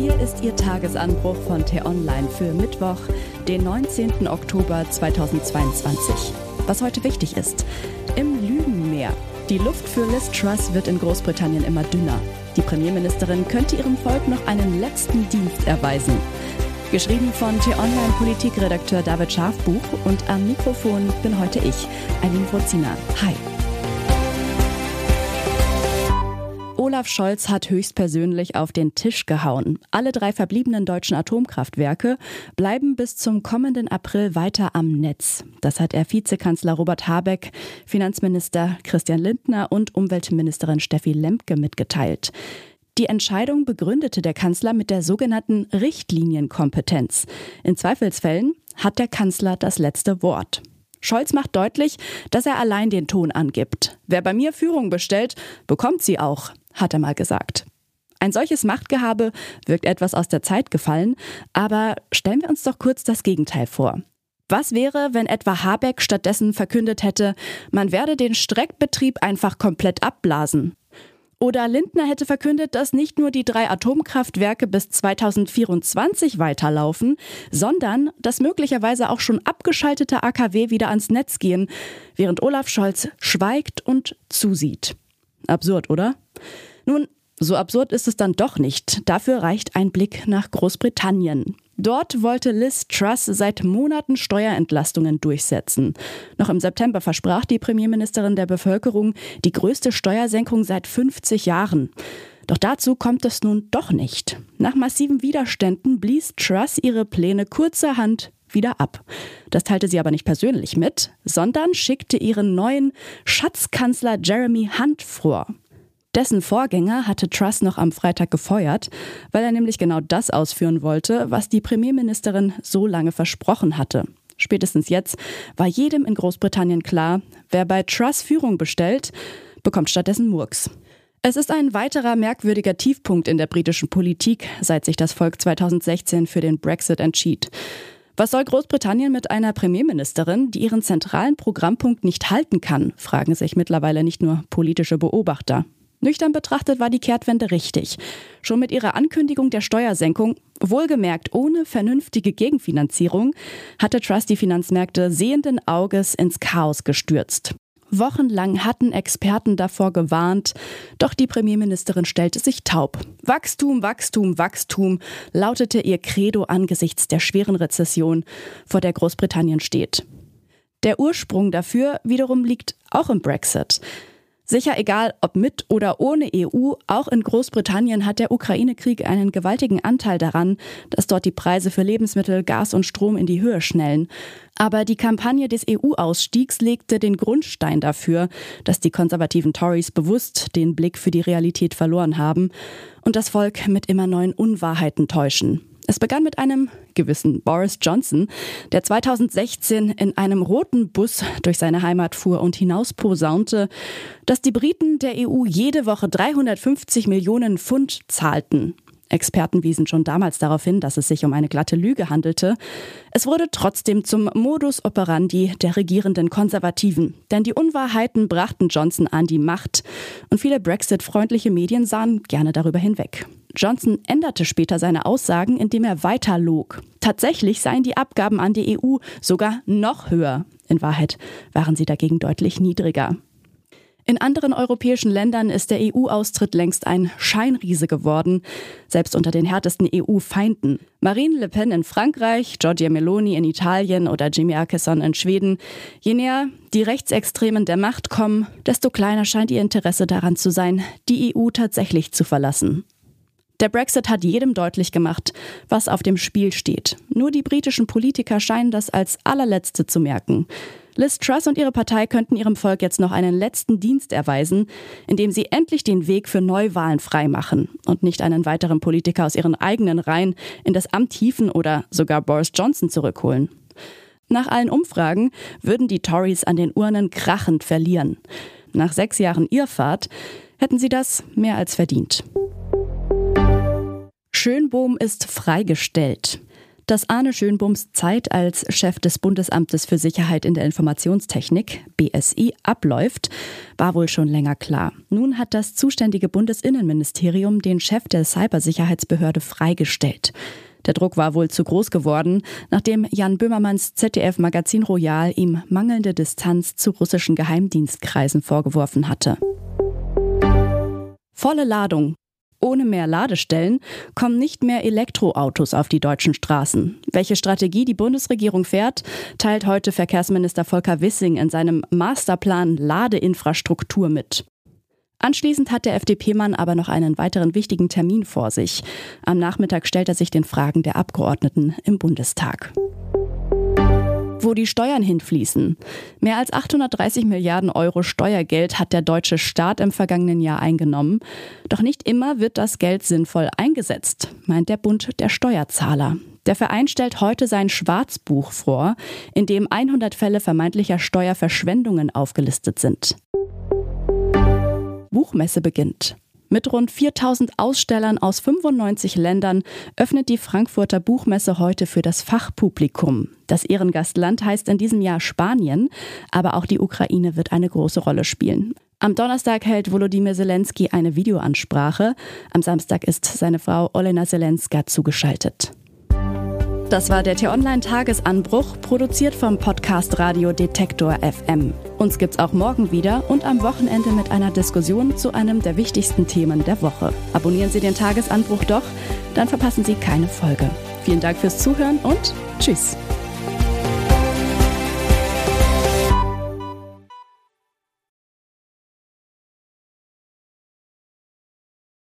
Hier ist Ihr Tagesanbruch von T-Online für Mittwoch, den 19. Oktober 2022. Was heute wichtig ist. Im Lügenmeer. Die Luft für Liz Truss wird in Großbritannien immer dünner. Die Premierministerin könnte ihrem Volk noch einen letzten Dienst erweisen. Geschrieben von T-Online-Politikredakteur David Schafbuch und am Mikrofon bin heute ich, Eileen Wozina. Hi. Olaf Scholz hat höchstpersönlich auf den Tisch gehauen. Alle drei verbliebenen deutschen Atomkraftwerke bleiben bis zum kommenden April weiter am Netz. Das hat er Vizekanzler Robert Habeck, Finanzminister Christian Lindner und Umweltministerin Steffi Lemke mitgeteilt. Die Entscheidung begründete der Kanzler mit der sogenannten Richtlinienkompetenz. In Zweifelsfällen hat der Kanzler das letzte Wort. Scholz macht deutlich, dass er allein den Ton angibt. Wer bei mir Führung bestellt, bekommt sie auch, hat er mal gesagt. Ein solches Machtgehabe wirkt etwas aus der Zeit gefallen, aber stellen wir uns doch kurz das Gegenteil vor. Was wäre, wenn etwa Habeck stattdessen verkündet hätte, man werde den Streckbetrieb einfach komplett abblasen? Oder Lindner hätte verkündet, dass nicht nur die drei Atomkraftwerke bis 2024 weiterlaufen, sondern dass möglicherweise auch schon abgeschaltete AKW wieder ans Netz gehen, während Olaf Scholz schweigt und zusieht. Absurd, oder? Nun, so absurd ist es dann doch nicht. Dafür reicht ein Blick nach Großbritannien. Dort wollte Liz Truss seit Monaten Steuerentlastungen durchsetzen. Noch im September versprach die Premierministerin der Bevölkerung die größte Steuersenkung seit 50 Jahren. Doch dazu kommt es nun doch nicht. Nach massiven Widerständen blies Truss ihre Pläne kurzerhand wieder ab. Das teilte sie aber nicht persönlich mit, sondern schickte ihren neuen Schatzkanzler Jeremy Hunt vor. Dessen Vorgänger hatte Truss noch am Freitag gefeuert, weil er nämlich genau das ausführen wollte, was die Premierministerin so lange versprochen hatte. Spätestens jetzt war jedem in Großbritannien klar, wer bei Truss Führung bestellt, bekommt stattdessen Murks. Es ist ein weiterer merkwürdiger Tiefpunkt in der britischen Politik, seit sich das Volk 2016 für den Brexit entschied. Was soll Großbritannien mit einer Premierministerin, die ihren zentralen Programmpunkt nicht halten kann, fragen sich mittlerweile nicht nur politische Beobachter. Nüchtern betrachtet war die Kehrtwende richtig. Schon mit ihrer Ankündigung der Steuersenkung, wohlgemerkt ohne vernünftige Gegenfinanzierung, hatte Trust die Finanzmärkte sehenden Auges ins Chaos gestürzt. Wochenlang hatten Experten davor gewarnt, doch die Premierministerin stellte sich taub. Wachstum, Wachstum, Wachstum lautete ihr Credo angesichts der schweren Rezession, vor der Großbritannien steht. Der Ursprung dafür wiederum liegt auch im Brexit. Sicher egal, ob mit oder ohne EU, auch in Großbritannien hat der Ukraine-Krieg einen gewaltigen Anteil daran, dass dort die Preise für Lebensmittel, Gas und Strom in die Höhe schnellen. Aber die Kampagne des EU-Ausstiegs legte den Grundstein dafür, dass die konservativen Tories bewusst den Blick für die Realität verloren haben und das Volk mit immer neuen Unwahrheiten täuschen. Es begann mit einem gewissen Boris Johnson, der 2016 in einem roten Bus durch seine Heimat fuhr und hinausposaunte, dass die Briten der EU jede Woche 350 Millionen Pfund zahlten. Experten wiesen schon damals darauf hin, dass es sich um eine glatte Lüge handelte. Es wurde trotzdem zum Modus operandi der regierenden Konservativen, denn die Unwahrheiten brachten Johnson an die Macht und viele Brexit-freundliche Medien sahen gerne darüber hinweg. Johnson änderte später seine Aussagen, indem er weiter log. Tatsächlich seien die Abgaben an die EU sogar noch höher. In Wahrheit waren sie dagegen deutlich niedriger. In anderen europäischen Ländern ist der EU-Austritt längst ein Scheinriese geworden, selbst unter den härtesten EU-Feinden. Marine Le Pen in Frankreich, Giorgia Meloni in Italien oder Jimmy Åkesson in Schweden. Je näher die Rechtsextremen der Macht kommen, desto kleiner scheint ihr Interesse daran zu sein, die EU tatsächlich zu verlassen. Der Brexit hat jedem deutlich gemacht, was auf dem Spiel steht. Nur die britischen Politiker scheinen das als allerletzte zu merken. Liz Truss und ihre Partei könnten ihrem Volk jetzt noch einen letzten Dienst erweisen, indem sie endlich den Weg für Neuwahlen freimachen und nicht einen weiteren Politiker aus ihren eigenen Reihen in das Amt hieven oder sogar Boris Johnson zurückholen. Nach allen Umfragen würden die Tories an den Urnen krachend verlieren. Nach sechs Jahren Irrfahrt hätten sie das mehr als verdient. Schönbohm ist freigestellt. Dass Arne Schönbums Zeit als Chef des Bundesamtes für Sicherheit in der Informationstechnik, BSI, abläuft, war wohl schon länger klar. Nun hat das zuständige Bundesinnenministerium den Chef der Cybersicherheitsbehörde freigestellt. Der Druck war wohl zu groß geworden, nachdem Jan Böhmermanns ZDF-Magazin Royal ihm mangelnde Distanz zu russischen Geheimdienstkreisen vorgeworfen hatte. Volle Ladung. Ohne mehr Ladestellen kommen nicht mehr Elektroautos auf die deutschen Straßen. Welche Strategie die Bundesregierung fährt, teilt heute Verkehrsminister Volker Wissing in seinem Masterplan Ladeinfrastruktur mit. Anschließend hat der FDP-Mann aber noch einen weiteren wichtigen Termin vor sich. Am Nachmittag stellt er sich den Fragen der Abgeordneten im Bundestag wo die Steuern hinfließen. Mehr als 830 Milliarden Euro Steuergeld hat der deutsche Staat im vergangenen Jahr eingenommen. Doch nicht immer wird das Geld sinnvoll eingesetzt, meint der Bund der Steuerzahler. Der Verein stellt heute sein Schwarzbuch vor, in dem 100 Fälle vermeintlicher Steuerverschwendungen aufgelistet sind. Buchmesse beginnt. Mit rund 4000 Ausstellern aus 95 Ländern öffnet die Frankfurter Buchmesse heute für das Fachpublikum. Das Ehrengastland heißt in diesem Jahr Spanien, aber auch die Ukraine wird eine große Rolle spielen. Am Donnerstag hält Volodymyr Zelensky eine Videoansprache. Am Samstag ist seine Frau Olena Zelenska zugeschaltet. Das war der T-Online-Tagesanbruch, produziert vom Podcast Radio Detektor FM. Uns gibt's auch morgen wieder und am Wochenende mit einer Diskussion zu einem der wichtigsten Themen der Woche. Abonnieren Sie den Tagesanbruch doch, dann verpassen Sie keine Folge. Vielen Dank fürs Zuhören und Tschüss.